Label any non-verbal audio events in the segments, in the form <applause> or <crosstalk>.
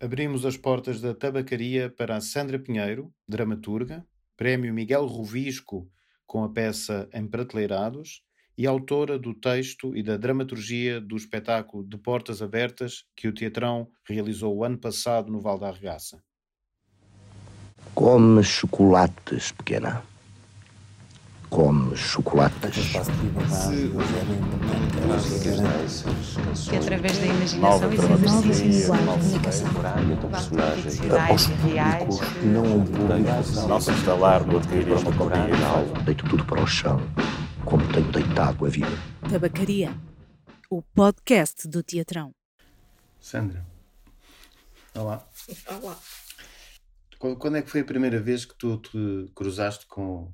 abrimos as portas da tabacaria para a Sandra Pinheiro, dramaturga, Prémio Miguel Rovisco com a peça Em Prateleirados e autora do texto e da dramaturgia do espetáculo De Portas Abertas que o Teatrão realizou o ano passado no Val da Arregaça. Come chocolates, pequena. Come chocolates. Que através da imaginação e exercícios de comunicação. E reais. Não um público. Não se instalar no adquirir uma companhia Deito tudo para o chão, como tenho deitado a vida. Tabacaria, o podcast do Teatrão. Sandra, olá. Olá. Qu- Quando é que foi a primeira vez que tu te cruzaste com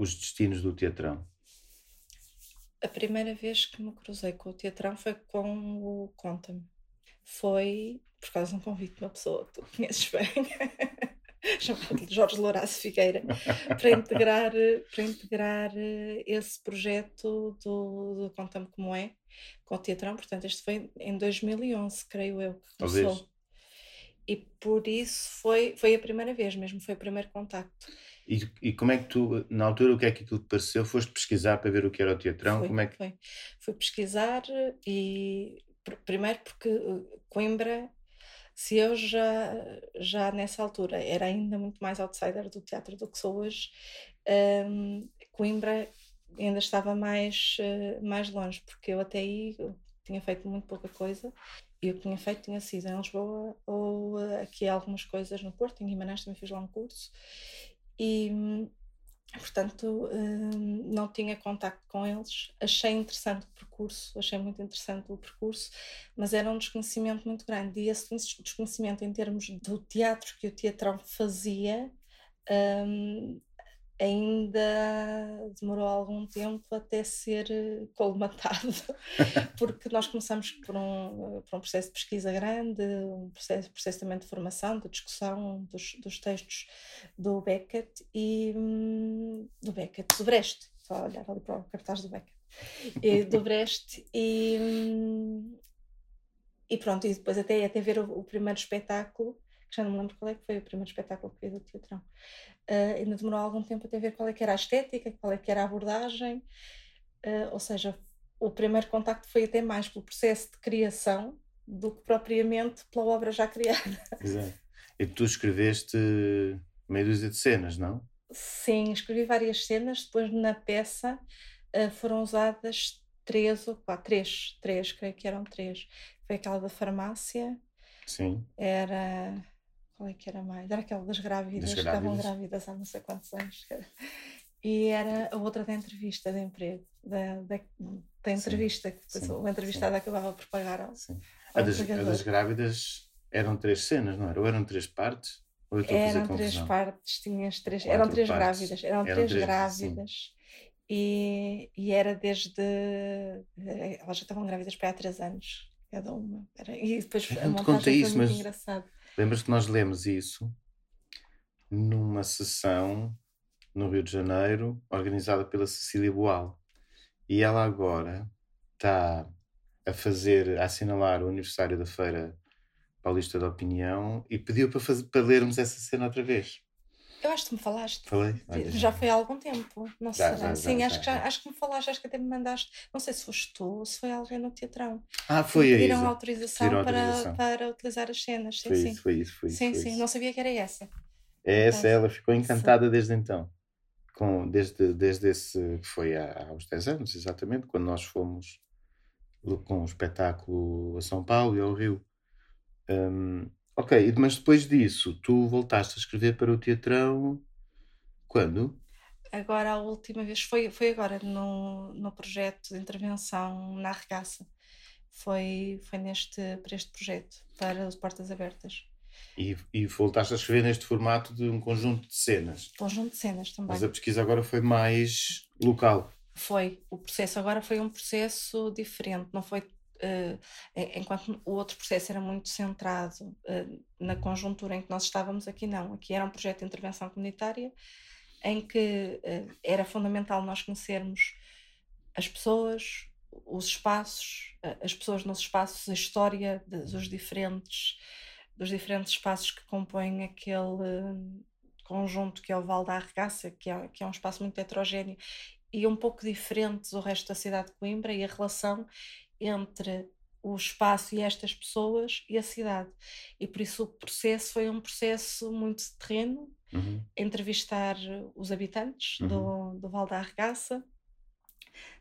os destinos do Teatrão? A primeira vez que me cruzei com o teatrão foi com o Conta-me. Foi por causa de um convite de uma pessoa que tu conheces bem, <laughs> chamado Jorge Lourenço Figueira, para integrar, para integrar eh, esse projeto do, do Conta-me Como É com o teatrão. Portanto, este foi em 2011, creio eu, que Talvez. começou. E por isso foi, foi a primeira vez mesmo, foi o primeiro contacto. E, e como é que tu, na altura, o que é que aquilo te pareceu? Foste pesquisar para ver o que era o Teatrão? Foi, Como é que... foi. Fui pesquisar e pr- primeiro porque eh, Coimbra, se eu já, já nessa altura era ainda muito mais outsider do teatro do que sou hoje, hum, Coimbra ainda estava mais, eh, mais longe, porque eu até aí eu tinha feito muito pouca coisa e o que tinha feito tinha sido em Lisboa ou eh, aqui algumas coisas no Porto, em Guimarães também fiz lá um curso e portanto hum, não tinha contacto com eles. Achei interessante o percurso, achei muito interessante o percurso, mas era um desconhecimento muito grande. E esse des- desconhecimento em termos do teatro que o teatrão fazia hum, ainda demorou algum tempo até ser eh, colmatado, <laughs> porque nós começamos por um, por um processo de pesquisa grande, um processo, processo também de formação, de discussão dos, dos textos do Beckett e hum, do Beckett, do Brecht, a olhar ali para o cartaz do Beckett, e, do <laughs> Brecht e, hum, e pronto, e depois até, até ver o, o primeiro espetáculo, que já não me lembro qual é que foi o primeiro espetáculo que vi do teatrão. Ah, ainda demorou algum tempo até ver qual é que era a estética, qual é que era a abordagem, ah, ou seja, o primeiro contacto foi até mais pelo processo de criação do que propriamente pela obra já criada. Exato. E tu escreveste meia dúzia de cenas, não? Sim, escrevi várias cenas, depois na peça ah, foram usadas três ou quatro, três, três, creio que eram três. Foi aquela da farmácia, Sim. era. Qual é que era mais? Era aquela das grávidas, Das que estavam grávidas. há não sei quantos anos. E era a outra da entrevista de emprego, da, da, da entrevista, que depois sim, o entrevistado acabava por pagar ao, Sim. ao A das, a das grávidas eram três cenas, não era? Ou eram três partes? Ou Eram três partes, tinhas três, Quatro eram três partes. grávidas, eram, Eram três três, grávidas. E, e era desde. Elas já estavam grávidas para há três anos, cada uma. Era- e depois Eu a montagem contei foi isso, muito mas-. Lembras que nós lemos isso numa sessão no Rio de Janeiro, organizada pela Cecília Boal. E ela agora está a fazer, a assinalar o aniversário da Feira Paulista da Opinião e pediu para, fazer, para lermos essa cena outra vez. Eu acho que me falaste. Falei? Olha, Já foi há algum tempo, não Já, será? já, Sim, já, acho, já, que já, já. acho que me falaste, acho que até me mandaste. Não sei se foste tu ou se foi alguém no teatrão. Ah, foi a Pediram autorização, Pediram para, autorização. para utilizar as cenas. Sim, Foi sim. isso, foi isso, foi isso. sim, foi sim. isso. Não sabia que era essa. É essa, Sim. ela ficou encantada desde então. Com, desde, desde esse que foi há, há uns 10 anos, exatamente, quando nós fomos com um espetáculo a São Paulo e ao Rio. Hum, ok, mas depois disso, tu voltaste a escrever para o Teatrão quando? Agora, a última vez foi, foi agora no, no projeto de intervenção na arregaça. Foi, foi neste, para este projeto, para os Portas Abertas. E, e voltaste a escrever neste formato de um conjunto de cenas. Conjunto de cenas também. Mas a pesquisa agora foi mais local. Foi. O processo agora foi um processo diferente. Não foi. Eh, en- enquanto o outro processo era muito centrado eh, na conjuntura em que nós estávamos, aqui não. Aqui era um projeto de intervenção comunitária em que eh, era fundamental nós conhecermos as pessoas, os espaços, eh, as pessoas nos espaços, a história dos diferentes dos diferentes espaços que compõem aquele conjunto que é o Val da Arregaça, que é, que é um espaço muito heterogéneo e um pouco diferente do resto da cidade de Coimbra e a relação entre o espaço e estas pessoas e a cidade. E por isso o processo foi um processo muito terreno, uhum. entrevistar os habitantes uhum. do, do Val da Arregaça,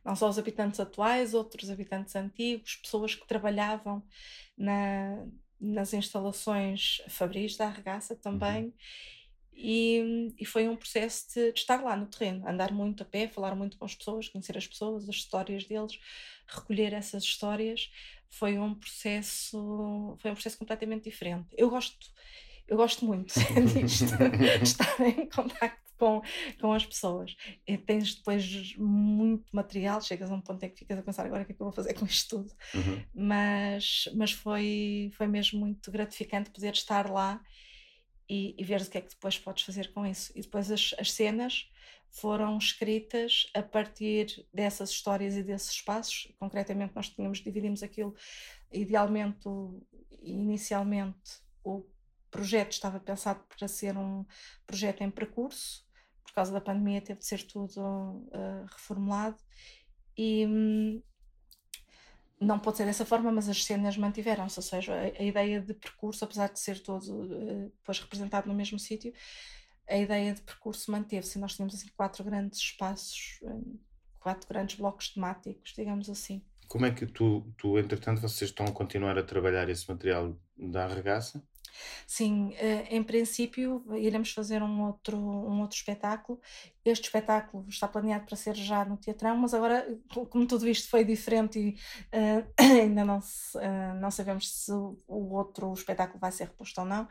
não só os habitantes atuais, outros habitantes antigos, pessoas que trabalhavam na, nas instalações fabris da Arregaça também. Uhum. E, e, foi um processo de, de, estar lá no terreno, andar muito a pé, falar muito com as pessoas, conhecer as pessoas, as histórias deles, recolher essas histórias. Foi um processo, foi um processo completamente diferente. Eu gosto, eu gosto muito <laughs> disto, de estar <laughs> em contacto com, com as pessoas. E tens depois muito material, chegas a um ponto em que ficas a pensar agora o que é que eu vou fazer com isto tudo. Uhum. Mas, mas foi, foi mesmo muito gratificante poder estar lá e, e o que é que depois podes fazer com isso. E depois as, as cenas foram escritas a partir dessas histórias e desses espaços. Concretamente, nós tínhamos, dividimos aquilo, idealmente, inicialmente, o projeto estava pensado para ser um projeto em percurso, por causa da pandemia teve de ser tudo uh, reformulado e hum, não pode ser dessa forma, mas as cenas mantiveram-se, ou seja, a, ideia de percurso, apesar de ser todo uh, depois representado no mesmo sítio, a ideia de percurso manteve-se. Nós tínhamos assim quatro grandes espaços, uh, quatro grandes blocos temáticos, digamos assim. Como é que tu, tu, entretanto, vocês estão a continuar a trabalhar esse material da arregaça? Sim, eh, em princípio iremos fazer um outro, um outro espetáculo. Este espetáculo está planeado para ser já no Teatrão, mas agora, como tudo isto foi diferente e uh, <coughs> ainda não, se, uh, não sabemos se o outro espetáculo vai ser reposto ou não,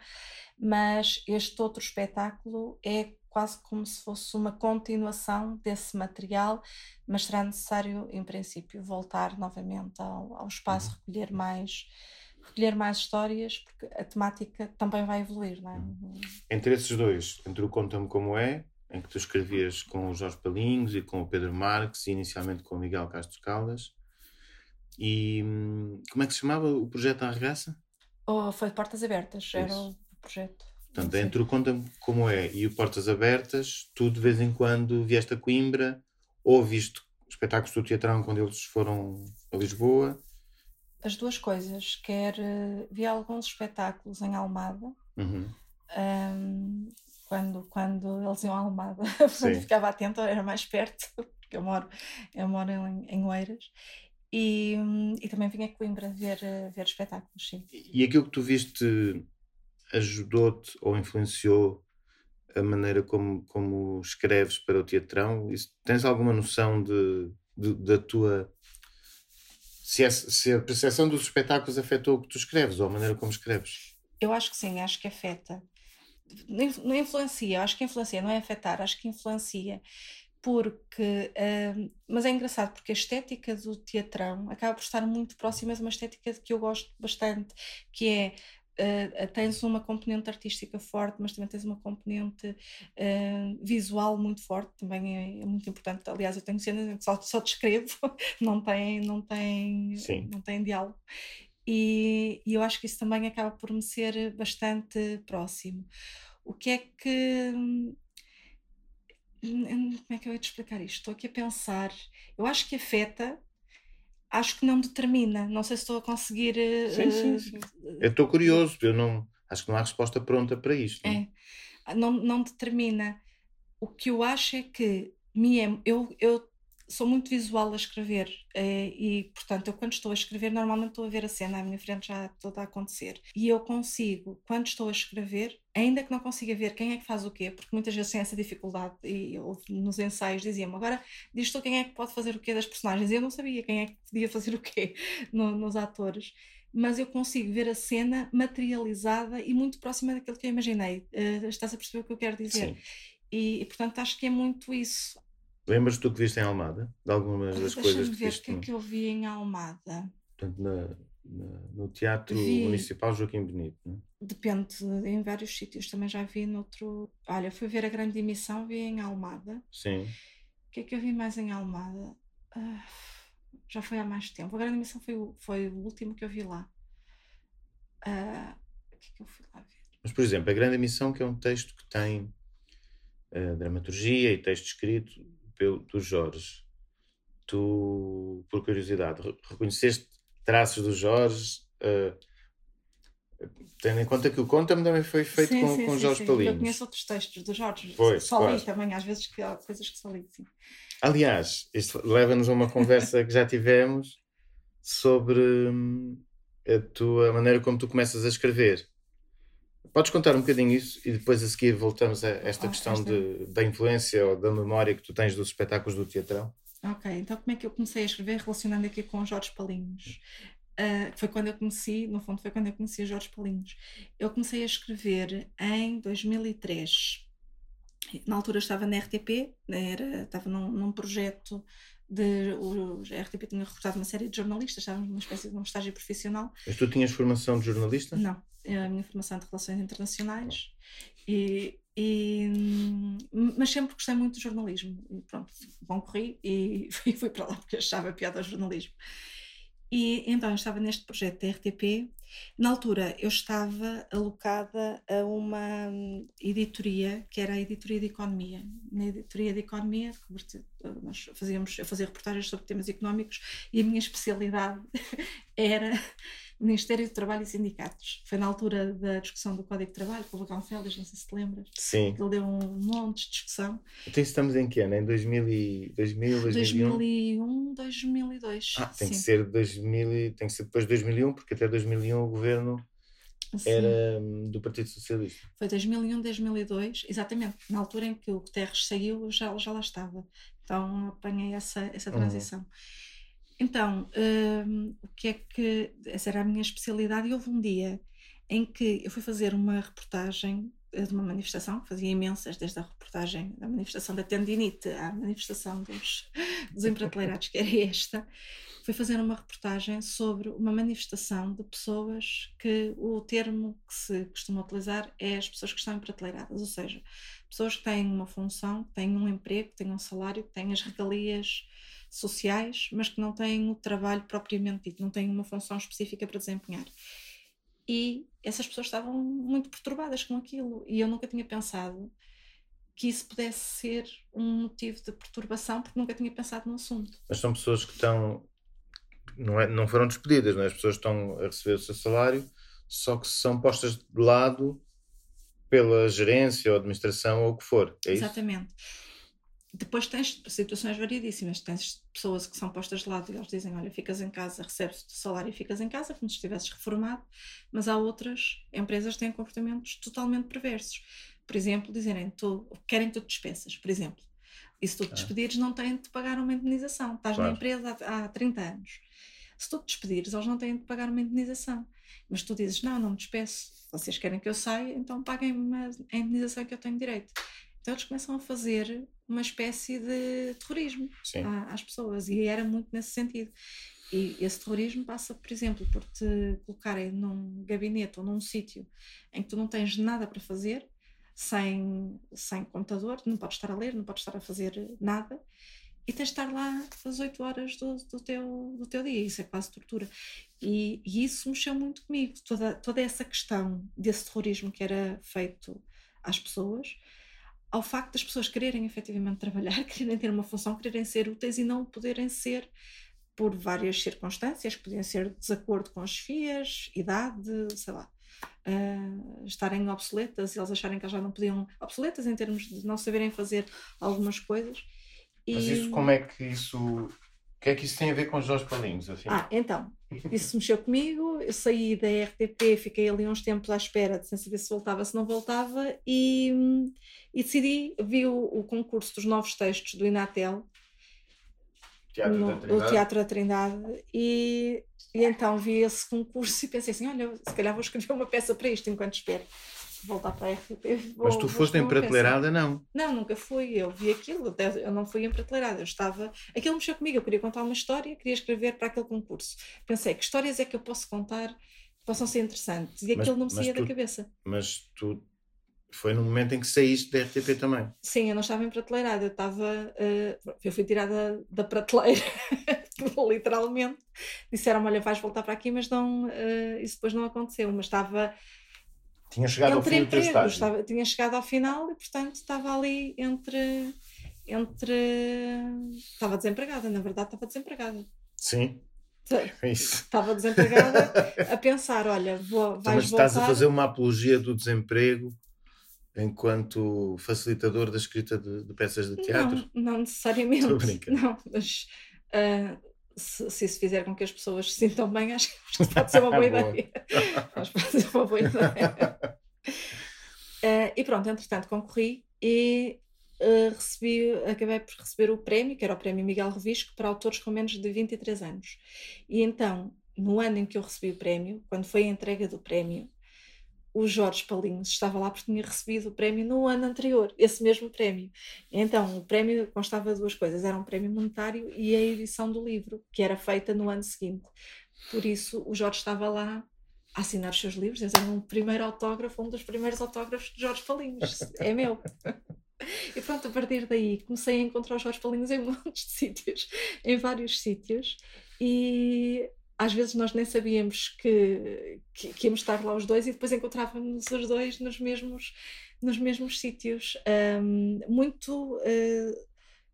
mas este outro espetáculo é quase como se fosse uma continuação desse material, mas será necessário, em princípio, voltar novamente ao, ao espaço, uhum. recolher mais recolher mais histórias, porque a temática também vai evoluir, não é? Uhum. Entre esses dois, entre o Conta-me Como É, em que tu escrevias com o Jorge Palinhos e com o Pedro Marques, e inicialmente com o Miguel Castro Caldas, e hum, como é que se chamava o projeto da Arregaça? Oh, foi Portas Abertas, era o projeto. Portanto, entre o Conta-me Como É e o Portas Abertas, tu de vez em quando vieste a Coimbra, ou viste espetáculos do Teatrão quando eles foram a Lisboa, as duas coisas, quer uh, vi alguns espetáculos em Almada, uhum. um, quando, quando eles iam a Almada, <laughs> portanto ficava atento, era mais perto, <laughs> porque eu moro, eu moro em, em Oeiras, e, e também vinha a Coimbra ver, eh, ver espetáculos, sim. E aquilo que tu viste ajudou-te ou influenciou a maneira como, como escreves para o teatrão? Isso, tens alguma noção de, de, da tua se, é, se a percepção dos espetáculos afetou o que tu escreves ou a maneira como escreves? Eu acho que sim, acho que afeta. Não influencia, acho que influencia, não é afetar, acho que influencia. Porque, uh, mas é engraçado porque a estética do teatrão acaba por estar muito próxima de uma estética que eu gosto bastante, que é Uh, tens uma componente artística forte, mas também tens uma componente uh, visual muito forte, também é, é, muito importante. Aliás, eu tenho cenas que só, só descrevo, <laughs> não tem, não tem, Sim. não tem diálogo. E, e, eu acho que isso também acaba por me ser bastante próximo. O que é que. Hum, como é que eu ia te explicar isto? Estou aqui a pensar. Eu acho que afeta acho que não determina. Não sei se estou a conseguir. Sim, sim, eh, sim. Eu estou curioso, eu não acho que não há resposta pronta para isto. Não? É, ah, não, não determina. O que eu acho é que me é, eu, eu sou muito visual a escrever eh, e, portanto, eu quando estou a escrever, normalmente estou a ver a cena à minha frente já toda a acontecer. E eu consigo, quando estou a escrever, ainda que não consiga ver quem é que faz o quê, porque muitas vezes tem essa dificuldade, e eu, nos ensaios diziam-me, agora diz tu quem é que pode fazer o quê das personagens, e eu não sabia quem é que podia fazer o quê <laughs> no, nos atores. Mas eu consigo ver a cena materializada e muito próxima daquilo que eu imaginei. Uh, estás a perceber o que eu quero dizer? Sim. E, e, portanto, acho que é muito isso. Lembras-te do que viste em Almada? De algumas das coisas que ver o que é que eu vi em Almada. Portanto, na, na, no Teatro vi... Municipal Joaquim Benito, não é? Depende, em vários sítios. Também já vi noutro. Olha, fui ver a grande emissão, vi em Almada. Sim. O que é que eu vi mais em Almada? Uh, já foi há mais tempo. A grande emissão foi, o, foi o último que eu vi lá. Uh, O que é que eu fui lá ver? Mas, por exemplo, A Grande Missão, que é um texto que tem uh, dramaturgia e texto escrito pelo, do Jorge. Tu, por curiosidade, reconheceste traços do Jorge? Uh, Tendo em conta que o Conta também foi feito sim, com, sim, com sim, Jorge sim. Palinhos. Eu conheço outros textos do Jorge. Pois, só claro. li também, às vezes que há coisas que só li, sim. Aliás, isto leva-nos a uma conversa que já tivemos sobre hum, a tua maneira como tu começas a escrever. Podes contar um bocadinho isso e depois a seguir voltamos a esta Ah, questão esta- de, da influência ou da memória que tu tens dos espetáculos do teatrão? Ok, então como é que eu comecei a escrever relacionando aqui com Jorge Palinhos? Ah, foi quando eu conheci, no fundo foi quando eu conheci Jorge Palinhos. Eu comecei a escrever em 2003. Na altura estava na RTP, era, estava num, num projeto de. O, a RTP tinha recrutado uma série de jornalistas, estávamos numa espécie de um estágio profissional. Mas tu tinhas formação de jornalista? Não, a minha formação de Relações Internacionais. E, e, hum, mas sempre gostei muito do jornalismo. E pronto, concorri e <laughs> fui, fui para lá porque achava piada ao jornalismo. E então eu estava neste projeto da RTP. Na altura eu estava alocada a uma hum, editoria, que era a editoria de economia. Na editoria de economia, nós fazíamos, eu fazia reportagens sobre temas económicos e a minha especialidade <laughs> era Ministério do Trabalho e Sindicatos. Foi na altura da discussão do Código de Trabalho, com o Gonçalves, não sei se te lembras. Sim. Ele deu um monte de discussão. Então estamos em que ano? Em 2000, e- 2000 2001? 2001, 2002. Ah, tem sim. que ser 2000, e- tem que ser depois de 2001, porque até 2001 o governo Sim. era hum, do Partido Socialista. Foi 2001, 2002, exatamente. Na altura em que o Guterres saiu, já, já lá estava. Então apanhei essa, essa Uhum. Então, hum, o que é que. Essa era a minha especialidade, e houve um dia em que eu fui fazer uma reportagem eh, de uma manifestação, fazia imensas, desde a reportagem da manifestação da tendinite à manifestação dos, dos emprateleirados, que era esta. Fui fazer uma reportagem sobre uma manifestação de pessoas que o termo que se costuma utilizar é as pessoas que estão emprateleiradas, ou seja, pessoas que têm uma função, têm um emprego, têm um salário, têm as regalias sociais, mas que não têm o trabalho propriamente dito, não têm uma função específica para desempenhar. E essas pessoas estavam muito perturbadas com aquilo, e eu nunca tinha pensado que isso pudesse ser um motivo de perturbação, porque nunca tinha pensado no assunto. Mas são pessoas que estão. Não, é, não foram despedidas, não é? As pessoas estão a receber o seu salário, só que são postas de lado pela gerência ou administração ou o que for. É isso? Depois tens situações variedíssimas. Tens pessoas que são postas de lado e eles dizem: Olha, ficas em casa, recebes o salário e ficas em casa, como se estivesses reformado. Mas há outras empresas que têm comportamentos totalmente perversos. Por exemplo, dizerem: tu, querem que tu te despeças, por exemplo. E se tu te Ah. despedires, não têm de pagar uma indenização. Estás Claro. na empresa há, há 30 anos. Se tu te despedires, eles não têm de pagar uma indenização. Mas tu dizes: Não, não me despeço. Vocês querem que eu saia, então paguem-me a indenização que eu tenho direito. Então eles começam a fazer uma espécie de terrorismo à- às pessoas e era muito nesse sentido. E esse terrorismo passa, por exemplo, por te colocarem num gabinete ou num sítio em que tu não tens nada para fazer, sem, sem computador, não podes estar a ler, não podes estar a fazer nada, e tens de estar lá às 8 horas do, do, teu, do teu dia. Isso é quase tortura. E, e isso mexeu muito comigo, toda, toda essa questão desse terrorismo que era feito às pessoas, ao facto das pessoas quererem efetivamente trabalhar, <laughs> quererem ter uma função, quererem ser úteis e não poderem ser por várias circunstâncias, que podiam ser desacordo com as FIAs, idade, sei lá, ah, estarem obsoletas e eles acharem que elas já não podiam, obsoletas em termos de não saberem fazer algumas coisas. Mas E- isso, como é que isso. O que é que isso tem a ver com Jorge Palinhos? Assim? Ah, então, isso mexeu comigo. Eu saí da RTP, fiquei ali uns tempos à espera, sem saber se voltava, se não voltava, e, e decidi, vi o, o concurso dos novos textos do Inatel, Teatro no, da o Trindade? Teatro da Trindade, e, e então vi esse concurso e pensei assim: olha, se calhar vou escrever uma peça para isto enquanto espero voltar para a RTP. vou- Mas tu foste escrever em uma peça. prateleirada, não. Não, nunca fui. Eu vi aquilo, eu não fui emprateleirada. Eu estava. Aquilo mexeu comigo. Eu queria contar uma história, queria escrever para aquele concurso. Pensei, que histórias é que eu posso contar que possam ser interessantes? E Mas- aquilo não me saía da tu- cabeça. Mas tu. Foi no momento em que saíste da RTP também. Sim, eu não estava emprateleirada. Eu estava. eh, eu fui tirada da prateleira, <laughs> literalmente. Disseram-me: olha, vais voltar para aqui, mas não. eh, isso depois não aconteceu. Mas estava. Tinha chegado ao fim do teu estágio. Estava- tinha chegado ao final e, portanto, estava ali entre. entre estava desempregada, na verdade, estava desempregada. Sim, é. Estava desempregada a pensar: olha, vou, Então, vais mas estás voltar. a fazer uma apologia do desemprego enquanto facilitador da escrita de, de peças de teatro? Não, não necessariamente. Estou a brincar. Não, mas ah, se, se isso fizer com que as pessoas se sintam bem, <laughs> acho, que pode ser uma <laughs> boa ideia. Acho que pode ser uma boa ideia. Ah, <laughs> e pronto, entretanto, concorri e ah, recebi, acabei por receber o prémio, que era o prémio Miguel Revisco, para autores com menos de 23 anos. E então, no ano em que eu recebi o prémio, quando foi a entrega do prémio, o Jorge Palinhos estava lá porque tinha recebido o prémio no ano anterior, esse mesmo prémio. Então, o prémio constava de duas coisas: era um prémio monetário e a edição do livro, que era feita no ano seguinte. Por isso, o Jorge estava lá a assinar os seus livros. Eu tenho um primeiro autógrafo, um dos primeiros autógrafos de Jorge Palinhos. <laughs> É meu. E pronto, a partir daí comecei a encontrar os Jorge Palinhos em <laughs> de sítios, em vários sítios, e às vezes nós nem sabíamos que, que, que íamos estar lá os dois e depois encontrávamos os dois nos mesmos, nos mesmos sítios. Ahm, muito eh,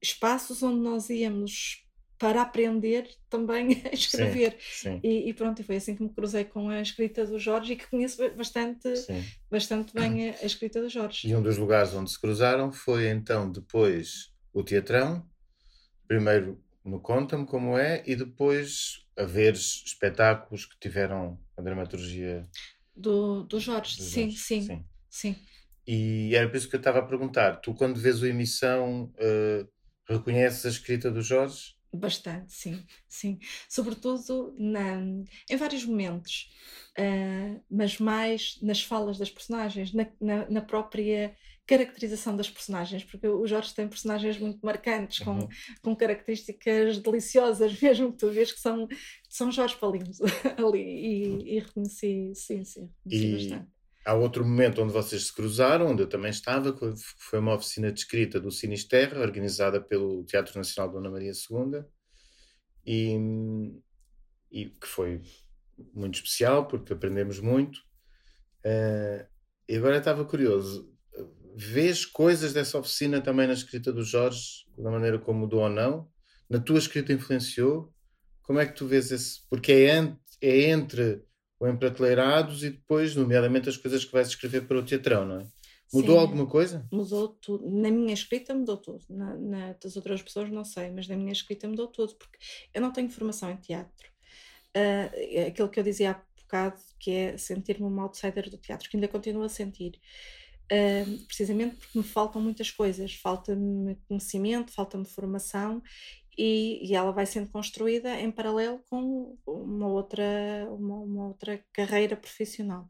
espaços onde nós íamos para aprender também <laughs> a escrever. Sim, E, e pronto, foi assim que me cruzei com a escrita do Jorge e que conheço ba- bastante, sim. bastante bem a, a escrita do Jorge. E um dos lugares onde se cruzaram foi então depois o Teatrão, primeiro no Conta-me como é, e depois a ver espetáculos que tiveram a dramaturgia Do, do Jorge, do sim, Jorge. sim, sim, E era por isso que eu estava a perguntar: tu, quando vês o emissão, eh, reconheces a escrita do Jorge? Bastante, sim, sim. Sobretudo na, em vários momentos, ah, mas mais nas falas das personagens, na, na, na própria caracterização das personagens, porque o Jorge tem personagens muito marcantes, com, Uhum. com características deliciosas, <laughs> mesmo que tu vês que são, são Jorge Palinhos <laughs> ali, e, e reconheci, sim, sim, reconheci E- bastante. Há outro momento onde vocês se cruzaram, onde eu também estava, que foi uma oficina de escrita do Sinisterra, organizada pelo Teatro Nacional Dona Maria II, e, e que foi muito especial, porque aprendemos muito. Eh, e agora estava curioso, vês coisas dessa oficina também na escrita do Jorge, da maneira como mudou ou não? Na tua escrita influenciou? Como é que tu vês esse? Porque é, ent- é entre o Emprateleirados e depois, nomeadamente, as coisas que vais escrever para o teatrão, não é? Mudou Sim. alguma coisa? Mudou tudo. Na minha escrita mudou tudo. Na, na das outras pessoas não sei, mas na minha escrita mudou tudo, porque eu não tenho formação em teatro. É aquilo que eu dizia há bocado, que é sentir-me uma outsider do teatro, que ainda continuo a sentir. Precisamente porque me faltam muitas coisas. Falta-me conhecimento, falta-me formação e, e ela vai sendo construída em paralelo com uma outra, uma, uma outra carreira profissional.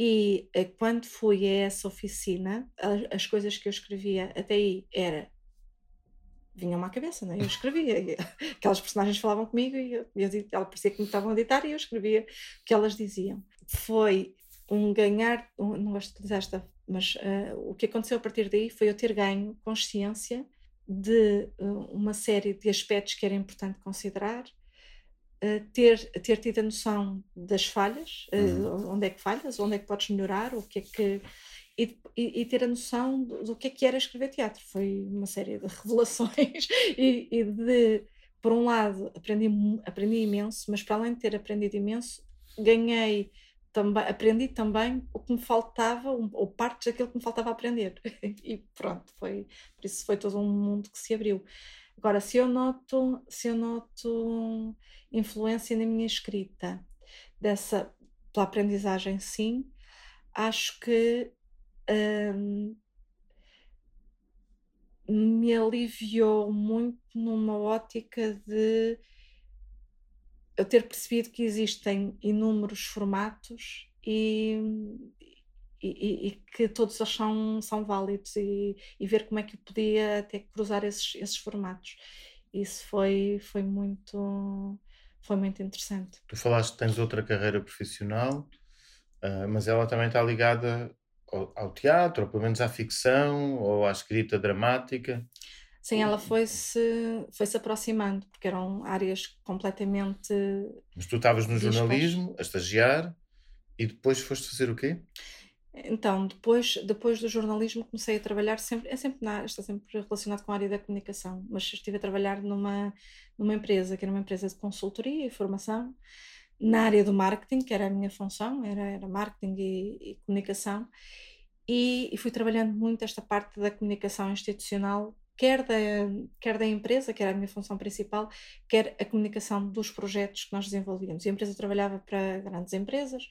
E eh, quando fui a essa oficina, a- as coisas que eu escrevia até aí era vinham-me à cabeça, não é? Eu escrevia, <laughs> aquelas personagens falavam comigo e eu, eu, ela parecia que me estavam a ditar e eu escrevia o que elas diziam. Foi um ganhar, um- não gosto de utilizar esta, mas eh, o que aconteceu a partir daí foi eu ter ganho consciência de eh, uma série de aspectos que era importante considerar, eh, ter, ter tido a noção das falhas, eh, onde é que falhas, onde é que podes melhorar, o que é que. E, e- e ter a noção do, do que é que era escrever teatro. Foi uma série de <laughs> revelações e, e de, por um lado, aprendi, aprendi imenso, mas para além de ter aprendido imenso, ganhei também, aprendi também o que me faltava, ou partes daquilo que me faltava aprender. <laughs> E pronto, foi, por isso foi todo um mundo que se abriu. Agora, se eu noto, se eu noto influência na minha escrita dessa pela aprendizagem, sim, acho que hum, me aliviou muito numa ótica de eu ter percebido que existem inúmeros formatos e, e- e- que todos eles são, são válidos e, e ver como é que eu podia até cruzar esses, esses formatos. Isso foi, foi muito foi muito interessante. Tu falaste que tens outra carreira profissional, ah, mas ela também está ligada ao, ao teatro, ou pelo menos à ficção, ou à escrita dramática. Sim, ela foi-se foi -se aproximando, porque eram áreas completamente Mas tu estavas no jornalismo, a estagiar, e depois foste fazer o quê? Então, depois, depois do jornalismo, comecei a trabalhar sempre, é sempre na, está sempre relacionado com a área da comunicação, mas estive a trabalhar numa, numa empresa, que era uma empresa de consultoria e formação, na área do marketing, que era a minha função, era, era marketing e, e comunicação, e, e, fui trabalhando muito esta parte da comunicação institucional, quer da, quer da empresa, que era a minha função principal, quer a comunicação dos projetos que nós desenvolvíamos. E a empresa trabalhava para grandes empresas,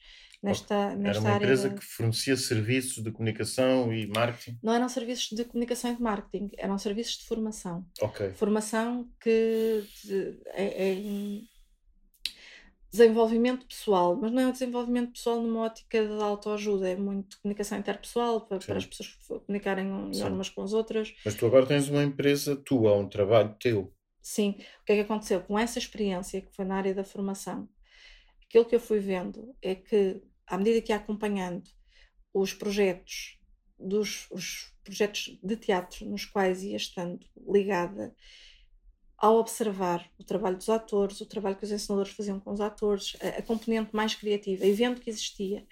nesta, nesta Era uma área empresa que fornecia serviços de comunicação e marketing. Não eram serviços de comunicação e de marketing, eram serviços de formação. Ok. Formação que de- é, é em desenvolvimento pessoal, mas não é um desenvolvimento pessoal numa ótica de autoajuda, é muito comunicação interpessoal para, para as pessoas comunicarem melhor umas com as outras. Mas tu agora tens uma empresa tua, um trabalho teu. Sim, o que é que aconteceu? Com essa experiência que foi na área da formação, aquilo que eu fui vendo é que, à medida que ia acompanhando os projetos dos os projetos de teatro nos quais ia estando ligada, ao observar o trabalho dos atores, o trabalho que os ensinadores faziam com os atores, a, a componente mais criativa, e vendo que existia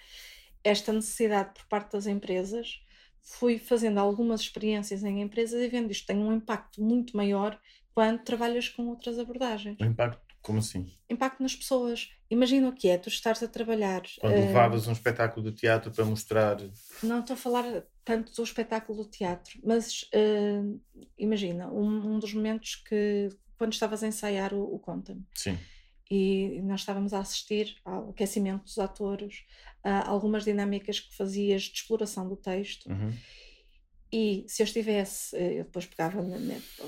esta necessidade por parte das empresas, fui fazendo algumas experiências em empresas e vendo isto tem um impacto muito maior quando trabalhas com outras abordagens. Impacto, como assim? Impacto nas pessoas. Imagina o que é tu estares a trabalhar. Quando eh, levavas um espetáculo de teatro para mostrar. não estou a falar tanto do espetáculo do teatro, mas eh, imagina, um, um dos momentos que, quando estavas a ensaiar o, o Conta-me, Sim. e nós estávamos a assistir ao aquecimento dos atores, a algumas dinâmicas que fazias de exploração do texto, Uhum. E se eu estivesse, eh, eu depois pegava,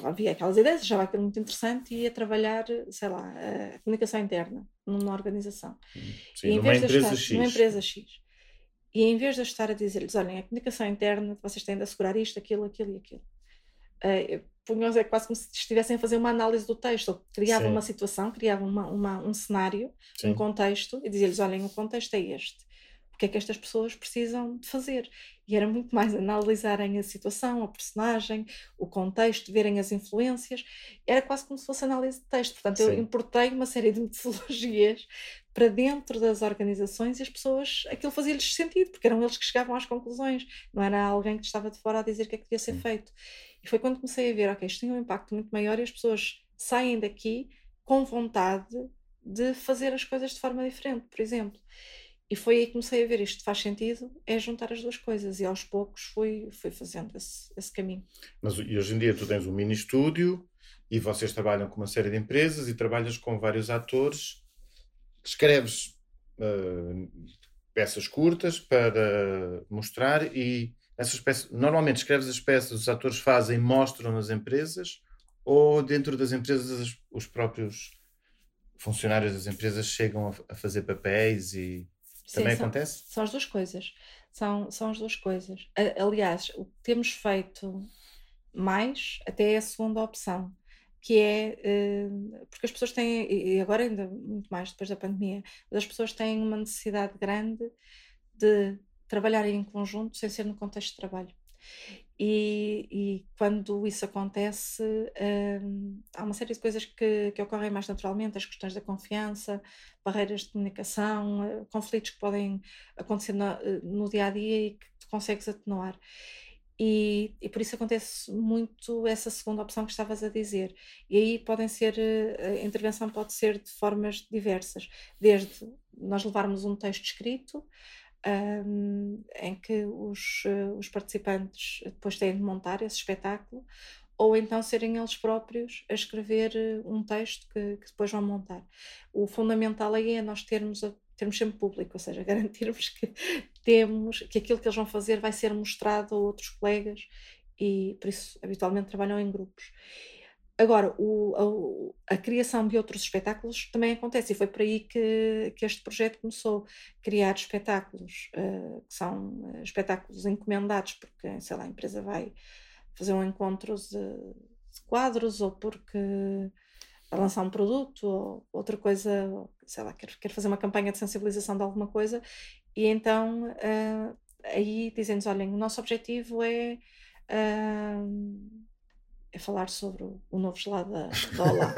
havia aquelas ideias, achava aquilo muito interessante e ia trabalhar, sei lá, a comunicação interna numa organização. Sim, E em vez de estar- X. Numa empresa X. E em vez de eu estar a dizer-lhes, olhem, a comunicação interna, vocês têm de assegurar isto, aquilo, aquilo e aquilo. Uh, punham é quase como se estivessem a fazer uma análise do texto. Criavam Sim. uma situação, criavam um cenário, Sim. um contexto, e dizia-lhes, olhem, o contexto é este. O que é que estas pessoas precisam de fazer? E era muito mais analisarem a situação, a personagem, o contexto, verem as influências. Era quase como se fosse análise de texto. Portanto, eu Sim. importei uma série de <laughs> metodologias para dentro das organizações e as pessoas, aquilo fazia-lhes sentido, porque eram eles que chegavam às conclusões, não era alguém que estava de fora a dizer o que é que devia ser Sim. feito. E foi quando comecei a ver, ok, isto tem um impacto muito maior e as pessoas saem daqui com vontade de fazer as coisas de forma diferente, por exemplo. E foi aí que comecei a ver isto faz sentido, é juntar as duas coisas. E aos poucos fui, fui fazendo esse, esse caminho. Mas e hoje em dia tu tens um mini estúdio e vocês trabalham com uma série de empresas e trabalhas com vários atores. Escreves ah, peças curtas para mostrar e essas peças, normalmente escreves as peças, os atores fazem, mostram nas empresas ou dentro das empresas os próprios funcionários das empresas chegam a, a fazer papéis e Sim, também são- acontece? São as duas coisas. São, são as duas coisas. Aliás, o que temos feito mais até é a segunda opção, que é eh, porque as pessoas têm, e agora ainda muito mais depois da pandemia, as pessoas têm uma necessidade grande de trabalharem em conjunto sem ser no contexto de trabalho. E, e quando isso acontece, hum, há uma série de coisas que, que ocorrem mais naturalmente, as questões da confiança, barreiras de comunicação, eh, conflitos que podem acontecer na- eh, no dia a dia e que tu consegues atenuar. E, e por isso acontece muito essa segunda opção que estavas a dizer. E aí podem ser, eh, a intervenção pode ser de formas diversas, desde nós levarmos um texto escrito, hum, em que os, eh, os participantes depois têm de montar esse espetáculo, ou então serem eles próprios a escrever eh, um texto que, que depois vão montar. O fundamental aí é nós termos, a- termos sempre público, ou seja, <laughs> garantirmos que temos, que aquilo que eles vão fazer vai ser mostrado a outros colegas e por isso habitualmente trabalham em grupos. Agora, o- a, a criação de outros espetáculos também acontece, e foi por aí que, que este projeto começou. Criar espetáculos, eh, que são eh, espetáculos encomendados, porque, sei lá, a empresa vai fazer um encontro de, quadros, ou porque vai lançar um produto, ou outra coisa, ou, sei lá, quer, quer fazer uma campanha de sensibilização de alguma coisa, e então eh, aí dizem-nos: olhem, o nosso objetivo é. ah, é falar sobre o, o novo gelado da, da Olá.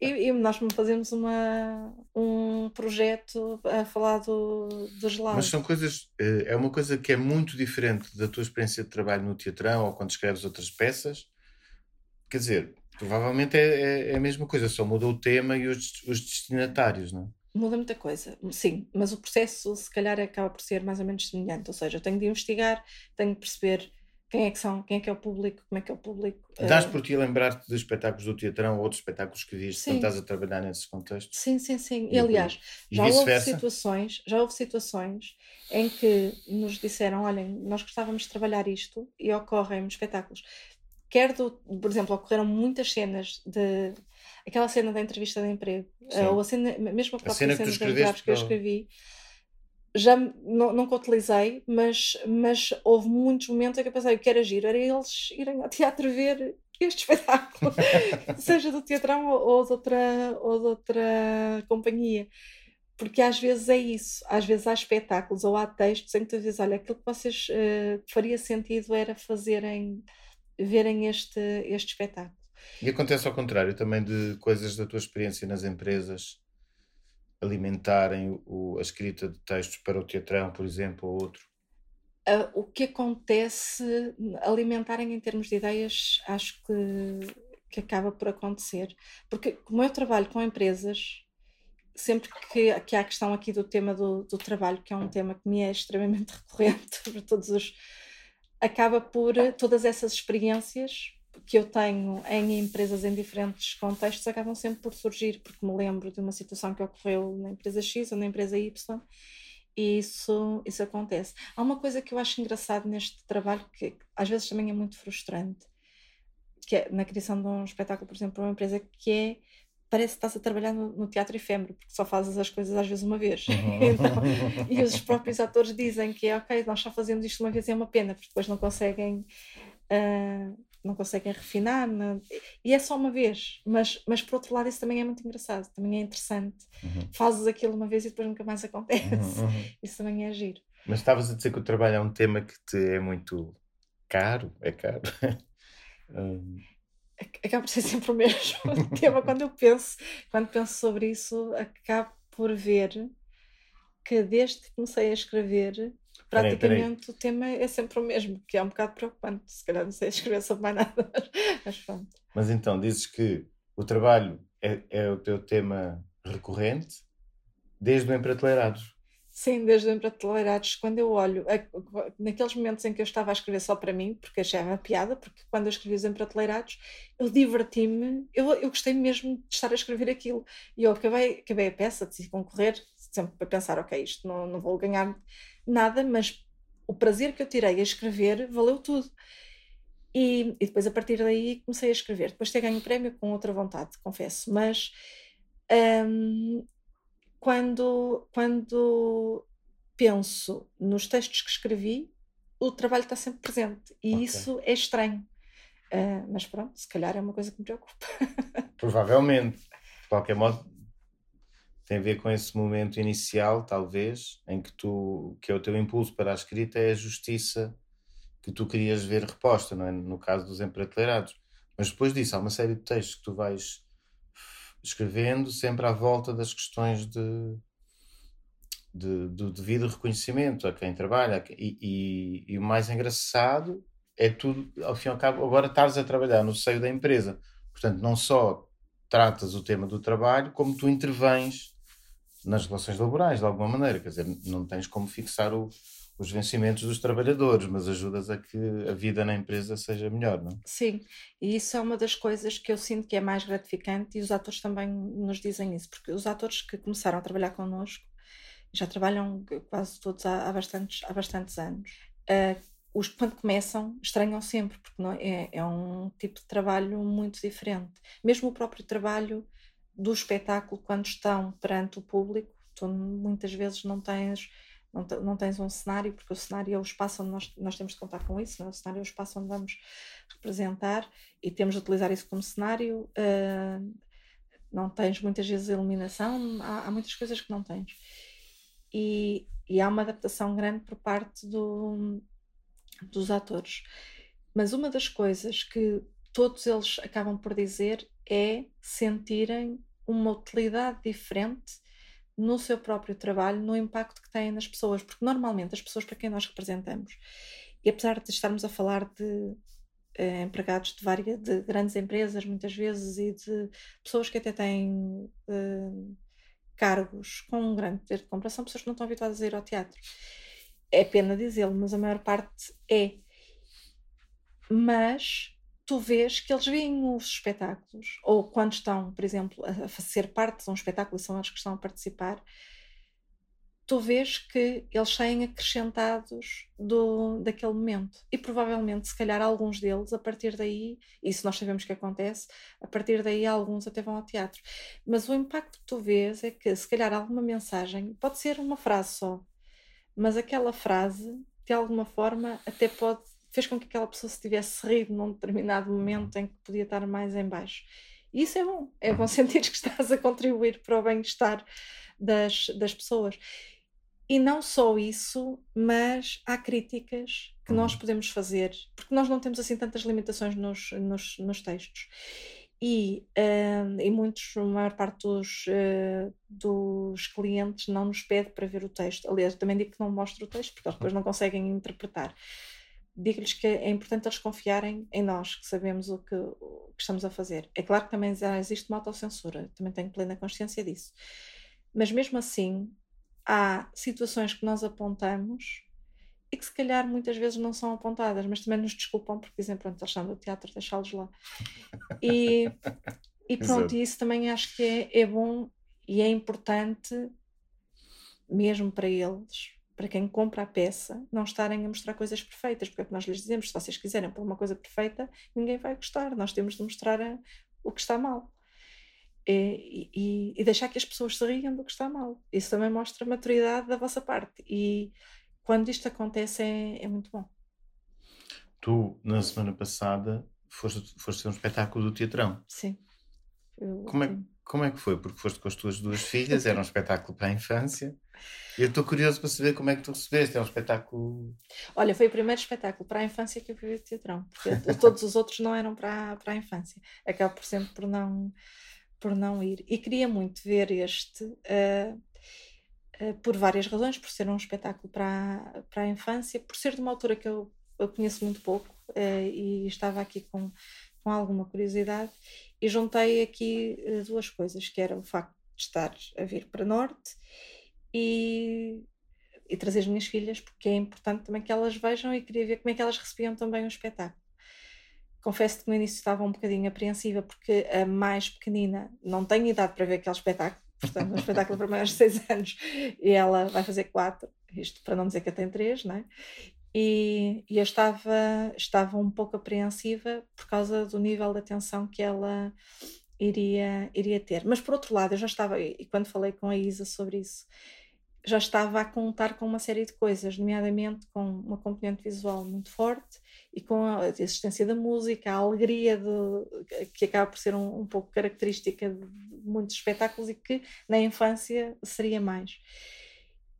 e, e, nós fazemos uma, um projeto a falar do, do gelado. Mas são coisas, eh, é uma coisa que é muito diferente da tua experiência de trabalho no teatrão ou quando escreves outras peças. Quer dizer, provavelmente é, é, é a mesma coisa, só muda o tema e os, os destinatários, não é? Muda muita coisa, sim, mas o processo se calhar acaba por ser mais ou menos semelhante, ou seja, eu tenho de investigar, tenho de perceber quem é que são, quem é que é o público, como é que é o público. Dás uh... por ti a lembrar-te dos espetáculos do teatrão ou outros espetáculos que viste quando estás a trabalhar nesses contextos? Sim, sim, sim. E, aliás, já houve situações, já houve situações em que nos disseram, olhem, nós gostávamos de trabalhar isto e ocorrem espetáculos. Quer do, por exemplo, ocorreram muitas cenas de aquela cena da entrevista de emprego, uh, ou a cena, mesmo a própria a cena, cena que, de que eu escrevi, já não, nunca utilizei, mas, mas houve muitos momentos em que eu pensei que era giro, era eles irem ao teatro ver este espetáculo, <laughs> seja do teatrão ou, ou, de outra, ou de outra companhia. Porque às vezes é isso, às vezes há espetáculos ou há textos em que tu dizes, olha, aquilo que vocês uh, faria sentido era fazerem, verem este, este espetáculo. E acontece ao contrário também de coisas da tua experiência nas empresas alimentarem o, a escrita de textos para o teatrão, por exemplo, ou outro? Uh, o que acontece, alimentarem em termos de ideias, acho que, que acaba por acontecer. Porque, como eu trabalho com empresas, sempre que, que há a questão aqui do tema do, do trabalho, que é um tema que me é extremamente <laughs> recorrente para todos os. acaba por todas essas experiências que eu tenho em empresas em diferentes contextos acabam sempre por surgir, porque me lembro de uma situação que ocorreu na empresa X ou na empresa Y, e isso, isso acontece. Há uma coisa que eu acho engraçado neste trabalho, que às vezes também é muito frustrante, que é na criação de um espetáculo, por exemplo, para uma empresa, que é parece que estás a trabalhar no, no, teatro efêmero, porque só fazes as coisas às vezes uma vez. <laughs> <laughs> Então, e os próprios atores dizem que é ok, nós só fazemos isto uma vez e é uma pena, porque depois não conseguem uh, não conseguem refinar, não... e é só uma vez, mas, mas por outro lado isso também é muito engraçado, também é interessante. Uhum. Fazes aquilo uma vez e depois nunca mais acontece. Uhum, uhum. <laughs> Isso também é giro. Mas estavas a dizer que o trabalho é um tema que te é muito caro, é caro. <laughs> um... Acaba por ser sempre o mesmo <laughs> tema. Quando eu penso, quando penso sobre isso, acabo por ver que desde que comecei a escrever praticamente peraí, peraí. o tema é sempre o mesmo, que é um bocado preocupante. Se calhar não sei escrever sobre mais nada, <laughs> mas pronto. Mas então, dizes que o trabalho é, é o teu tema recorrente desde o Emprateleirados. Sim, desde o Emprateleirados, quando eu olho, naqueles momentos em que eu estava a escrever só para mim, porque achava piada, porque quando eu escrevi os Emprateleirados, eu diverti-me, eu, eu gostei mesmo de estar a escrever aquilo. E eu acabei, acabei a peça, decidi concorrer, sempre para pensar, ok, isto não, não vou ganhar nada, mas o prazer que eu tirei a escrever valeu tudo. E, e depois a partir daí comecei a escrever. Depois ter ganho o prémio com outra vontade, confesso. Mas um, quando, quando penso nos textos que escrevi, o trabalho está sempre presente. E okay. isso é estranho. Uh, mas pronto, se calhar é uma coisa que me preocupa. <laughs> Provavelmente. De qualquer modo, tem a ver com esse momento inicial, talvez, em que tu, que é o teu impulso para a escrita é a justiça que tu querias ver reposta, não é? No caso dos emprateleirados. Mas depois disso há uma série de textos que tu vais escrevendo sempre à volta das questões de, de do devido reconhecimento a quem trabalha e, e, e, o mais engraçado é tudo, ao fim e ao cabo, agora estás a trabalhar no seio da empresa. Portanto, não só tratas o tema do trabalho, como tu intervens nas relações laborais, de alguma maneira. Quer dizer, não tens como fixar o, os vencimentos dos trabalhadores, mas ajudas a que a vida na empresa seja melhor, não? Sim, e isso é uma das coisas que eu sinto que é mais gratificante e os atores também nos dizem isso, porque os atores que começaram a trabalhar connosco já trabalham quase todos há, há bastantes, há bastantes anos. Uh, os quando começam estranham sempre, porque não, é, é um tipo de trabalho muito diferente. Mesmo o próprio trabalho do espetáculo quando estão perante o público. Tu muitas vezes não tens não, tens um cenário, porque o cenário é o espaço onde nós, nós temos de contar com isso, não é? o cenário é o espaço onde vamos representar e temos de utilizar isso como cenário. Uh, não tens muitas vezes iluminação, há, há, muitas coisas que não tens. E, e há uma adaptação grande por parte do, dos atores. Mas uma das coisas que todos eles acabam por dizer é sentirem uma utilidade diferente no seu próprio trabalho, no impacto que têm nas pessoas, porque normalmente as pessoas para quem nós representamos, e apesar de estarmos a falar de eh, empregados de várias de grandes empresas muitas vezes e de pessoas que até têm eh, cargos com um grande poder de compra, são pessoas que não estão habituadas a ir ao teatro. É pena dizê-lo, mas a maior parte é. Mas tu vês que eles veem os espetáculos, ou quando estão, por exemplo, a, ser parte de um espetáculo e são eles que estão a participar, tu vês que eles saem acrescentados do, daquele momento. E provavelmente, se calhar, alguns deles, a partir daí, isso nós sabemos que acontece, a partir daí alguns até vão ao teatro. Mas o impacto que tu vês é que, se calhar, alguma mensagem, pode ser uma frase só, mas aquela frase, de alguma forma, até pode fez com que aquela pessoa se tivesse rido num determinado momento em que podia estar mais em baixo. E isso é bom, é bom <laughs> sentir que estás a contribuir para o bem-estar das, das pessoas. E não só isso, mas há críticas que nós uhum. podemos fazer, porque nós não temos assim tantas limitações nos, nos, nos textos. E, uh, e muitos, a maior parte dos, uh, dos clientes não nos pede para ver o texto. Aliás, também digo que não mostro o texto, porque depois não conseguem interpretar digo-lhes que é importante eles confiarem em nós, que sabemos o que, o que, estamos a fazer. É claro que também já existe uma autocensura, também tenho plena consciência disso. Mas mesmo assim, há situações que nós apontamos e que se calhar muitas vezes não são apontadas, mas também nos desculpam porque dizem, pronto, eles estão do teatro, deixá-los lá. E, e <laughs> pronto, isso também acho que é, é bom e é importante mesmo para eles, para quem compra a peça, não estarem a mostrar coisas perfeitas, porque é o que nós lhes dizemos: se vocês quiserem pôr uma coisa perfeita, ninguém vai gostar, nós temos de mostrar a, o que está mal. E, e, e, deixar que as pessoas se riam do que está mal. Isso também mostra maturidade da vossa parte. E quando isto acontece, é, é muito bom. Tu, na semana passada, foste, foste ter um espetáculo do Teatrão. Sim. Eu, como, é, como é que foi? Porque foste com as tuas duas filhas, era um espetáculo para a infância. Eu estou curioso para saber como é que tu recebeste. É um espetáculo. Olha, foi o primeiro espetáculo para a infância que eu vi de teatrão, porque <laughs> todos os outros não eram para, para a infância. Acabo por sempre por não, por não ir. E queria muito ver este. Uh, uh, por várias razões, por ser um espetáculo para, para a infância, por ser de uma altura que eu, eu conheço muito pouco uh, e estava aqui com, com alguma curiosidade e juntei aqui duas coisas, que era o facto de estar a vir para Norte e, e trazer as minhas filhas, porque é importante também que elas vejam e queria ver como é que elas recebiam também o espetáculo. Confesso que no início estava um bocadinho apreensiva, porque a mais pequenina não tem idade para ver aquele espetáculo, portanto, um espetáculo para maiores de 6 <laughs> anos, e ela vai fazer 4, isto para não dizer que eu tenho 3, não é? E, e, eu estava, estava um pouco apreensiva por causa do nível de atenção que ela iria, iria ter. Mas por outro lado, eu já estava, e quando falei com a Isa sobre isso, já estava a contar com uma série de coisas, nomeadamente com uma componente visual muito forte e com a existência da música, a alegria de, que acaba por ser um, um pouco característica de muitos espetáculos e que na infância seria mais.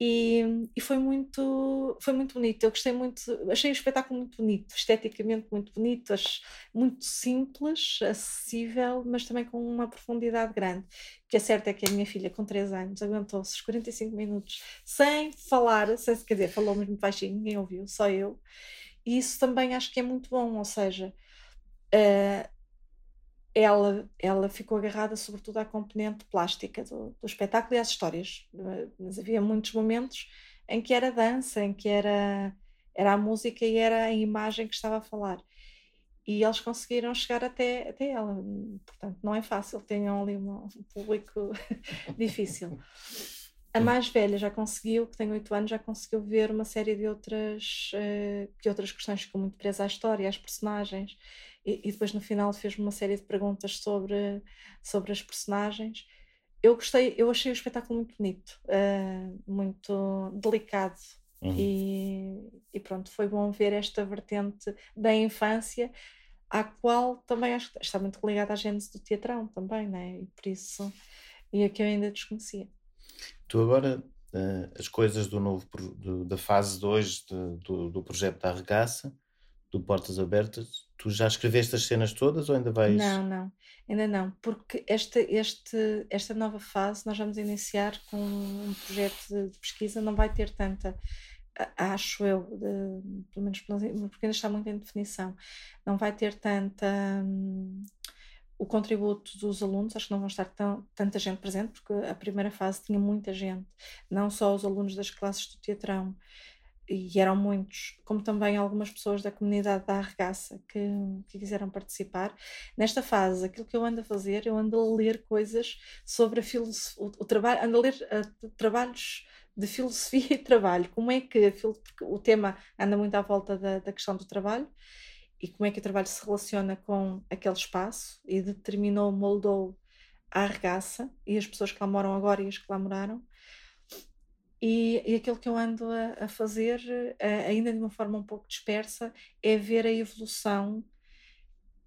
E, e, foi muito foi muito bonito. Eu gostei muito achei o espetáculo muito bonito esteticamente muito bonito muito simples acessível mas também com uma profundidade grande. O que é certo é que a minha filha com 3 anos aguentou-se os 45 minutos sem falar sem quer dizer falou muito baixinho ninguém ouviu só eu. E isso também acho que é muito bom ou seja uh, ela, ela ficou agarrada sobretudo à componente plástica do, do espetáculo e às histórias. Mas havia muitos momentos em que era dança, em que era, era a música e era a imagem que estava a falar. E eles conseguiram chegar até, até ela. Portanto, não é fácil, tenham ali um, público <laughs> difícil. A mais velha já conseguiu, que tem 8 anos, já conseguiu ver uma série de outras, de outras questões, ficou muito presa à história, às personagens e, e depois no final fez-me uma série de perguntas sobre, sobre as personagens. Eu gostei, eu achei o espetáculo muito bonito, uh, muito delicado. Uhum. E, e pronto, foi bom ver esta vertente da infância, à qual também acho que está muito ligada à gênese do teatrão também, né? E por isso, e a que eu ainda desconhecia. Tu agora, uh, as coisas do novo, do, da fase 2 do, do projeto da Arregaça, do Portas Abertas, Tu já escreveste as cenas todas ou ainda vais? Não, não, ainda não, porque esta, este, esta nova fase nós vamos iniciar com um projeto de, pesquisa, não vai ter tanta, acho eu, de, pelo menos porque ainda está muito em definição, não vai ter tanta. Hum, o contributo dos alunos, acho que não vão estar tão, tanta gente presente, porque a primeira fase tinha muita gente, não só os alunos das classes do teatrão, e eram muitos, como também algumas pessoas da comunidade da Arregaça que, que quiseram participar. Nesta fase, aquilo que eu ando a fazer, eu ando a ler coisas sobre a filosofia, o, o trabalho, ando a ler uh, trabalhos de filosofia <laughs> e trabalho, como é que o tema anda muito à volta da, da questão do trabalho e como é que o trabalho se relaciona com aquele espaço e determinou, moldou a arregaça e as pessoas que lá moram agora e as que lá moraram. E, e aquilo que eu ando a, a fazer, a, ainda de uma forma um pouco dispersa, é ver a evolução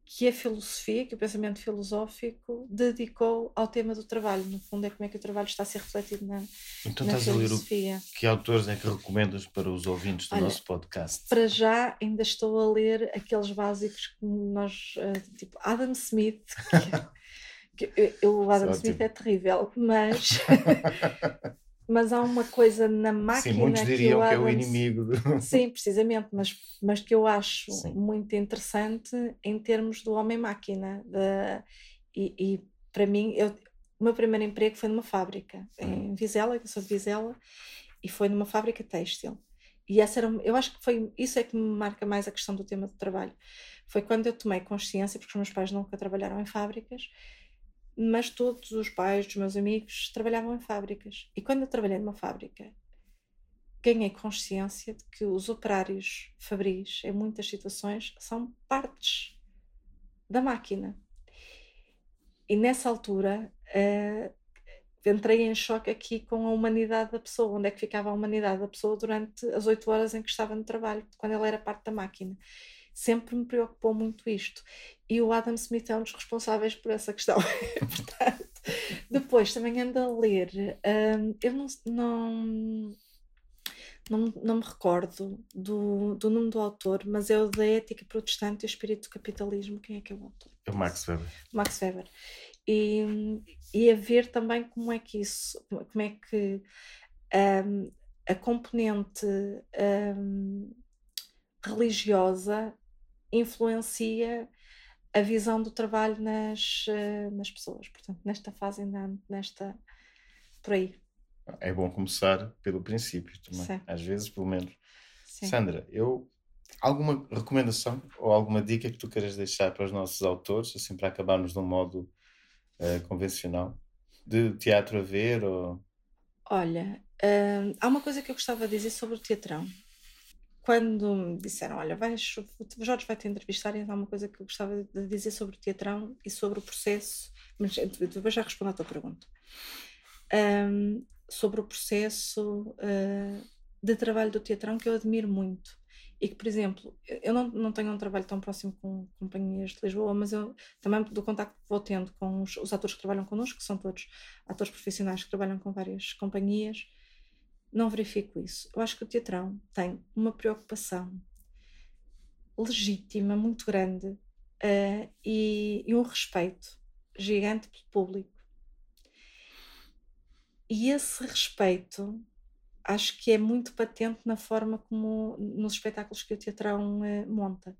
que a filosofia, que o pensamento filosófico dedicou ao tema do trabalho. No fundo, é como é que o trabalho está a ser refletido na, então, na estás filosofia. A ler o, que autores é que recomendas para os ouvintes do Olha, nosso podcast? Para já, ainda estou a ler aqueles básicos que nós, eh, tipo Adam Smith. Que, <laughs> que eu, o Adam Smith é terrível, mas <laughs> <laughs> mas há uma coisa na máquina Sim, muitos diriam que, que é o inimigo. Do... <laughs> Sim, precisamente, mas, mas que eu acho Sim. muito interessante em termos do homem-máquina. E, e, para mim, eu, o meu primeiro emprego foi numa fábrica, em. Vizela, que eu sou de Vizela, e foi numa fábrica têxtil. E essa era, eu acho que foi isso é que me marca mais a questão do tema do trabalho. Foi quando eu tomei consciência, porque os meus pais nunca trabalharam em fábricas, mas todos os pais dos meus amigos trabalhavam em fábricas. E quando eu trabalhei numa fábrica, ganhei consciência de que os operários fabris, em muitas situações, são partes da máquina. E nessa altura uh, entrei em choque aqui com a humanidade da pessoa, onde é que ficava a humanidade da pessoa durante as oito horas em que estava no trabalho, quando ela era parte da máquina sempre me preocupou muito isto. E o Adam Smith é um dos responsáveis por essa questão. <laughs> Portanto, depois também ando a ler. Um, eu não, não, não, não, me recordo do, do nome do autor, mas é o da Ética Protestante e o Espírito do Capitalismo. Quem é que é o autor? É o Max Weber. Max Weber. E, e a ver também como é que isso, como é que um, a componente um, religiosa influencia a visão do trabalho nas, eh, nas pessoas. Portanto, nesta fase ainda nesta por aí. É bom começar pelo princípio também. Sim. Às vezes, pelo menos. Sim. Sandra, eu alguma recomendação ou alguma dica que tu queiras deixar para os nossos autores, assim para acabarmos de um modo uh, convencional, de teatro a ver ou... Olha, uh, há uma coisa que eu gostava de dizer sobre o teatrão quando me disseram, olha, vais, o Jorge vai te entrevistar e há uma coisa que eu gostava de dizer sobre o teatrão e sobre o processo, mas depois já respondo à tua pergunta, um, sobre o processo uh, de trabalho do teatrão que eu admiro muito. E que, por exemplo, eu não, não tenho um trabalho tão próximo com companhias de Lisboa, mas eu também do contacto que vou tendo com os, os atores que trabalham connosco, que são todos atores profissionais que trabalham com várias companhias, não verifico isso. Eu acho que o teatrão tem uma preocupação legítima, muito grande, uh, e, e um respeito gigante pelo público. E esse respeito acho que é muito patente na forma como nos espetáculos que o teatrão uh, monta.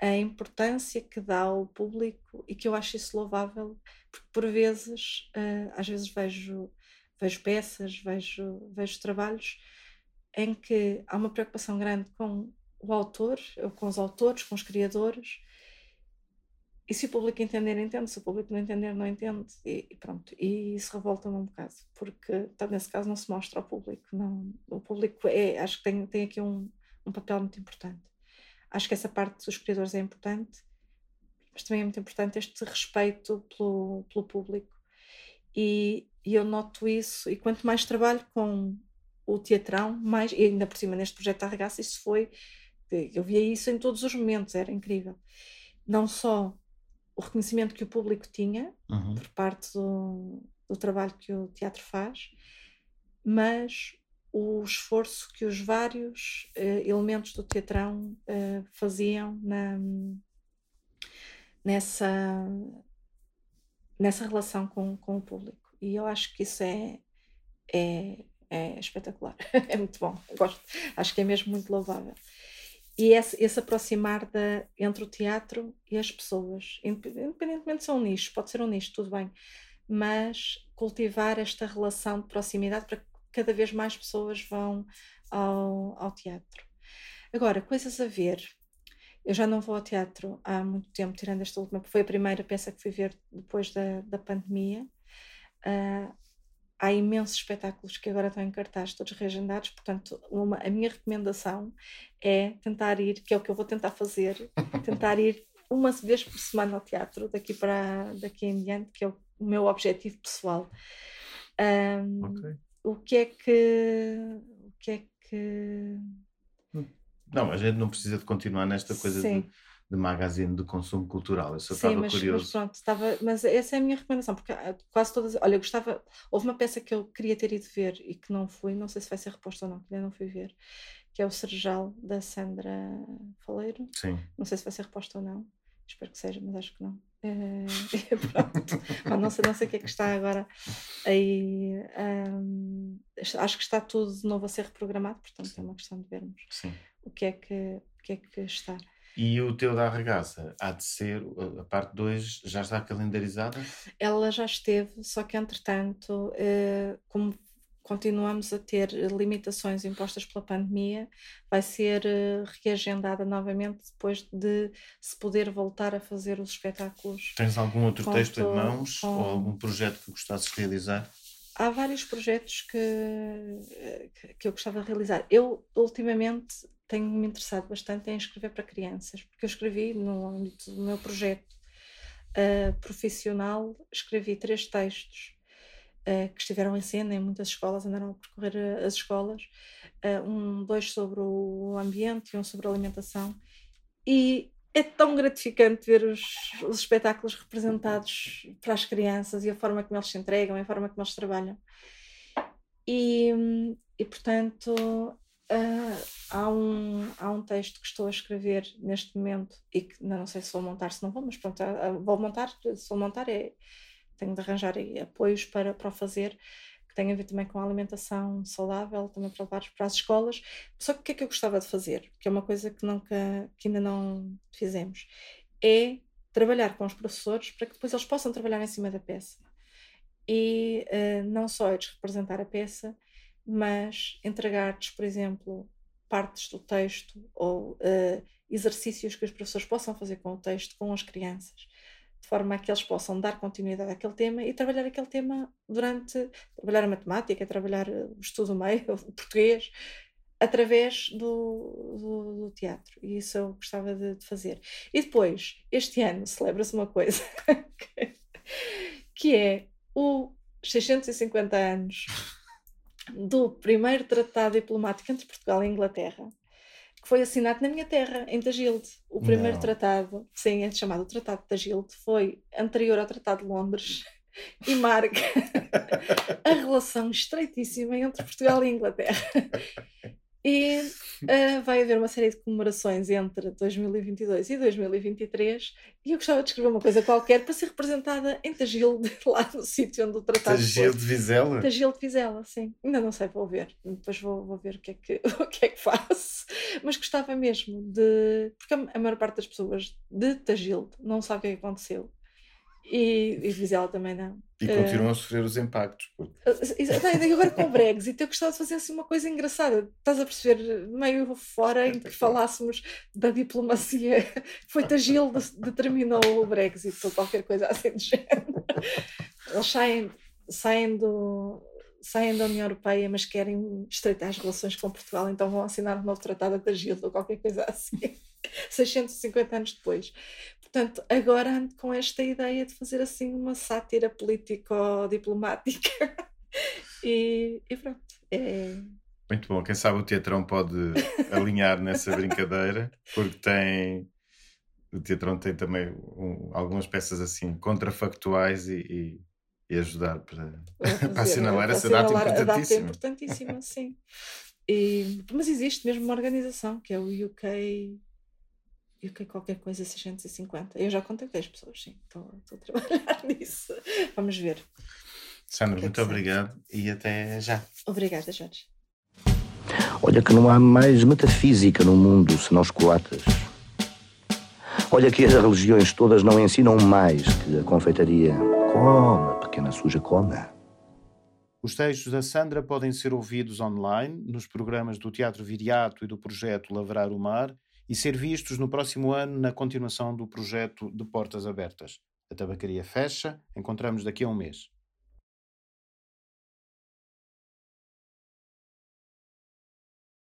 A importância que dá ao público e que eu acho isso louvável, porque por vezes, uh, às vezes vejo vejo peças, vejo, vejo trabalhos em que há uma preocupação grande com o autor, com os autores, com os criadores. E se o público entender, entende. Se o público não entender, não entende. E, pronto. E isso revolta-me um bocado, porque tá, nesse caso não se mostra ao público. Não, o público é, acho que tem, tem aqui um, um papel muito importante. Acho que essa parte dos criadores é importante, mas também é muito importante este respeito pelo, pelo público. E, e eu noto isso, e quanto mais trabalho com o teatrão, mais, e ainda por cima neste projeto da Arregaça, isso foi, eu via isso em todos os momentos, era incrível. Não só o reconhecimento que o público tinha uhum. por parte do, do trabalho que o teatro faz, mas o esforço que os vários uh, elementos do teatrão uh, faziam na, nessa, nessa relação com, com o público. E eu acho que isso é, é, é espetacular, <laughs> é muito bom, gosto, acho que é mesmo muito louvável. E esse, esse aproximar da, entre o teatro e as pessoas, independentemente se é um nicho, pode ser um nicho, tudo bem, mas cultivar esta relação de proximidade para que cada vez mais pessoas vão ao, ao teatro. Agora, coisas a ver. Eu já não vou ao teatro há muito tempo, tirando esta última, porque foi a primeira peça que fui ver depois da, da pandemia. Uh, há imensos espetáculos que agora estão em cartaz, todos reagendados, portanto, uma, a minha recomendação é tentar ir, que é o que eu vou tentar fazer, <laughs> tentar ir uma vez por semana ao teatro, daqui para daqui em diante, que é o, o meu objetivo pessoal. Um, okay. O que é que. O que é que. Não, a gente não precisa de continuar nesta coisa Sim. de de magazine de consumo cultural. Eu só Sim, estava mas, curioso. Mas pronto, estava, mas essa é a minha recomendação, porque ah, quase todas. Olha, eu gostava. Houve uma peça que eu queria ter ido ver e que não fui, não sei se vai ser reposta ou não, que ainda não fui ver, que é o Serjal da Sandra Faleiro. Sim. Não sei se vai ser reposta ou não. Espero que seja, mas acho que não. É, <laughs> pronto. não, sei, não sei o que é que está agora aí. Acho que está tudo de novo a ser reprogramado, portanto Sim. é uma questão de vermos Sim. o que é que, o que, é que está. E o teu da arregaça há de ser, a parte 2 já está calendarizada? Ela já esteve, só que entretanto, eh, como continuamos a ter limitações impostas pela pandemia, vai ser eh, reagendada novamente depois de se poder voltar a fazer os espetáculos. Tens algum outro texto em mãos com... ou algum projeto que gostasses de realizar? Há vários projetos que, eh, que eu gostava de realizar. Eu, ultimamente, tenho-me interessado bastante em escrever para crianças, porque eu escrevi no âmbito do meu projeto uh, profissional, escrevi três textos uh, que estiveram em cena em muitas escolas, andaram a percorrer uh, as escolas, um, dois sobre o ambiente e um sobre a alimentação, e é tão gratificante ver os, os espetáculos representados para as crianças e a forma como eles se entregam, a forma como eles trabalham. E, e portanto, Uh, há, um, há um texto que estou a escrever neste momento e que não, sei se vou montar, se não vou, mas pronto, uh, vou montar, se vou montar é, tenho de arranjar apoios para, para o fazer, tem a ver também com a alimentação saudável, também para levar para as escolas. Só que o que é que eu gostava de fazer, que é uma coisa que, nunca, que ainda não fizemos, é trabalhar com os professores para que depois eles possam trabalhar em cima da peça. E uh, não só eles representar a peça, mas entregar-lhes, por exemplo, partes do texto ou uh, exercícios que os professores possam fazer com o texto, com as crianças, de forma a que eles possam dar continuidade àquele tema e trabalhar aquele tema durante trabalhar a matemática, trabalhar o estudo meio, <laughs> o português, através do, do, do, teatro. E isso eu gostava de, de fazer. E depois, este ano, <laughs> celebra-se uma coisa <laughs> que é o 650 anos do primeiro tratado diplomático entre Portugal e Inglaterra, que foi assinado na minha terra, em Tagilde. O primeiro Não. tratado, sim, é chamado Tratado de Tagilde, foi anterior ao Tratado de Londres <laughs> e marca a relação estreitíssima entre Portugal e Inglaterra. <laughs> E uh, vai haver uma série de comemorações entre 2022 e 2023 e eu gostava de escrever uma coisa qualquer para ser representada em Tagil, <laughs> lá no sítio onde o tratado Tagil de Vizela? Tagil de Vizela, sim. Ainda não sei, vou ver. Depois vou, vou ver o que, é que, <laughs> o que é que faço. Mas gostava mesmo de... Porque a, maior parte das pessoas de Tagil não sabe o que é aconteceu. E, e Vizela também não. E continuam uh, a sofrer os impactos. Porque... Uh, agora com o Brexit, eu gostava de fazer assim uma coisa engraçada. Estás a perceber, meio fora em que falássemos da diplomacia. <laughs> Foi Tagil determinou o Brexit ou qualquer coisa assim do género. Eles saem, saem, do, saem da União Europeia, mas querem estreitar as relações com Portugal, então vão assinar um novo tratado de Tagil ou qualquer coisa assim. <laughs> 650 anos depois. Portanto, agora ando com esta ideia de fazer assim uma sátira político-diplomática. <laughs> e, e, pronto. É... Muito bom. Quem sabe o Teatrão pode alinhar nessa brincadeira, porque tem. O Teatrão tem também um, algumas peças assim contrafactuais e, e, e ajudar para, para <laughs> assinalar essa data importantíssima. A data é importantíssima, sim. E, mas existe mesmo uma organização que é o UK e o que é qualquer coisa 650? Eu já contactei as pessoas, sim, estou, estou a trabalhar <laughs> nisso. Vamos ver. Sandra, é muito obrigado e até já. Obrigada, Jorge. Olha que não há mais metafísica no mundo senão os coates. Olha que as religiões todas não ensinam mais que a confeitaria. Coma, pequena suja, coma. Os textos da Sandra podem ser ouvidos online nos programas do Teatro Viriato e do projeto Lavrar o Mar e ser vistos no próximo ano na continuação do projeto de Portas Abertas. A tabacaria fecha, encontramos daqui a um mês.